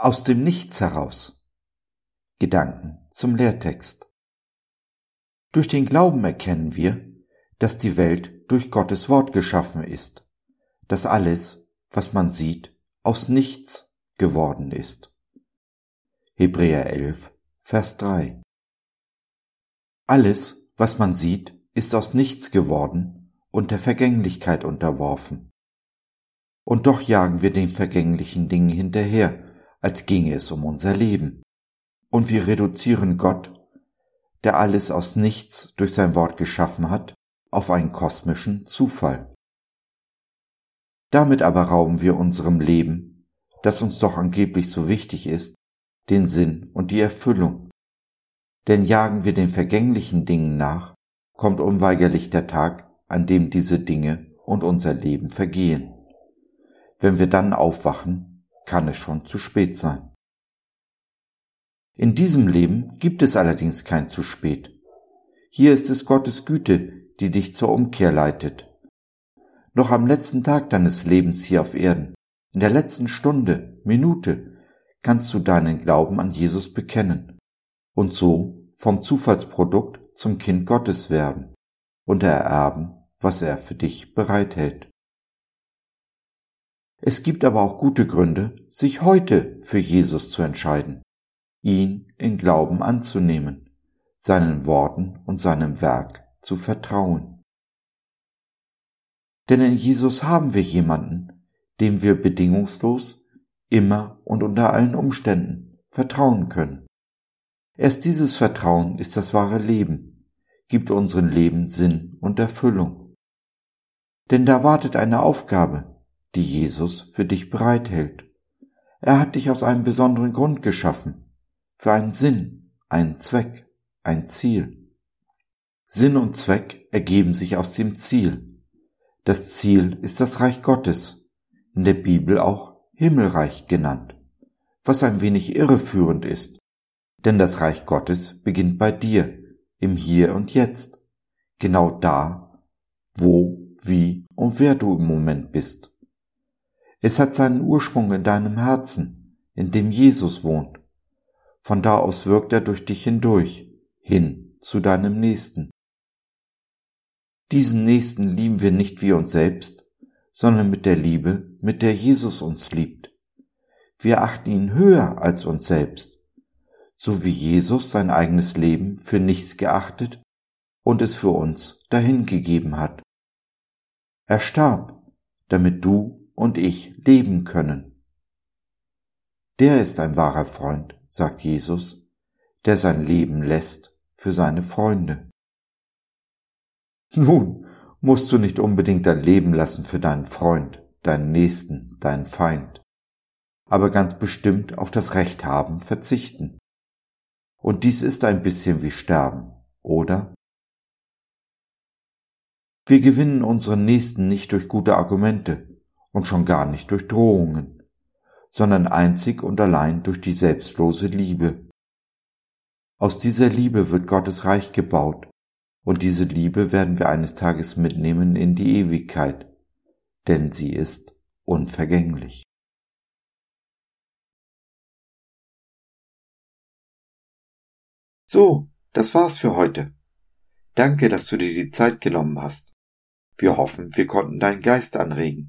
aus dem Nichts heraus. Gedanken zum Lehrtext. Durch den Glauben erkennen wir, dass die Welt durch Gottes Wort geschaffen ist, dass alles, was man sieht, aus nichts geworden ist. Hebräer 11, Vers 3. Alles, was man sieht, ist aus nichts geworden und der Vergänglichkeit unterworfen. Und doch jagen wir den vergänglichen Dingen hinterher, als ginge es um unser Leben. Und wir reduzieren Gott, der alles aus nichts durch sein Wort geschaffen hat, auf einen kosmischen Zufall. Damit aber rauben wir unserem Leben, das uns doch angeblich so wichtig ist, den Sinn und die Erfüllung. Denn jagen wir den vergänglichen Dingen nach, kommt unweigerlich der Tag, an dem diese Dinge und unser Leben vergehen. Wenn wir dann aufwachen, kann es schon zu spät sein. In diesem Leben gibt es allerdings kein zu spät. Hier ist es Gottes Güte, die dich zur Umkehr leitet. Noch am letzten Tag deines Lebens hier auf Erden, in der letzten Stunde, Minute, kannst du deinen Glauben an Jesus bekennen und so vom Zufallsprodukt zum Kind Gottes werden und ererben, was er für dich bereithält. Es gibt aber auch gute Gründe, sich heute für Jesus zu entscheiden, ihn in Glauben anzunehmen, seinen Worten und seinem Werk zu vertrauen. Denn in Jesus haben wir jemanden, dem wir bedingungslos, immer und unter allen Umständen vertrauen können. Erst dieses Vertrauen ist das wahre Leben, gibt unserem Leben Sinn und Erfüllung. Denn da wartet eine Aufgabe, die Jesus für dich bereithält. Er hat dich aus einem besonderen Grund geschaffen, für einen Sinn, einen Zweck, ein Ziel. Sinn und Zweck ergeben sich aus dem Ziel. Das Ziel ist das Reich Gottes, in der Bibel auch Himmelreich genannt, was ein wenig irreführend ist, denn das Reich Gottes beginnt bei dir, im Hier und Jetzt, genau da, wo, wie und wer du im Moment bist. Es hat seinen Ursprung in deinem Herzen, in dem Jesus wohnt. Von da aus wirkt er durch dich hindurch, hin zu deinem Nächsten. Diesen Nächsten lieben wir nicht wie uns selbst, sondern mit der Liebe, mit der Jesus uns liebt. Wir achten ihn höher als uns selbst, so wie Jesus sein eigenes Leben für nichts geachtet und es für uns dahingegeben hat. Er starb, damit du und ich leben können. Der ist ein wahrer Freund, sagt Jesus, der sein Leben lässt für seine Freunde. Nun musst du nicht unbedingt dein Leben lassen für deinen Freund, deinen Nächsten, deinen Feind, aber ganz bestimmt auf das Recht haben verzichten. Und dies ist ein bisschen wie Sterben, oder? Wir gewinnen unseren Nächsten nicht durch gute Argumente und schon gar nicht durch Drohungen, sondern einzig und allein durch die selbstlose Liebe. Aus dieser Liebe wird Gottes Reich gebaut und diese Liebe werden wir eines Tages mitnehmen in die Ewigkeit, denn sie ist unvergänglich. So, das war's für heute. Danke, dass du dir die Zeit genommen hast. Wir hoffen, wir konnten deinen Geist anregen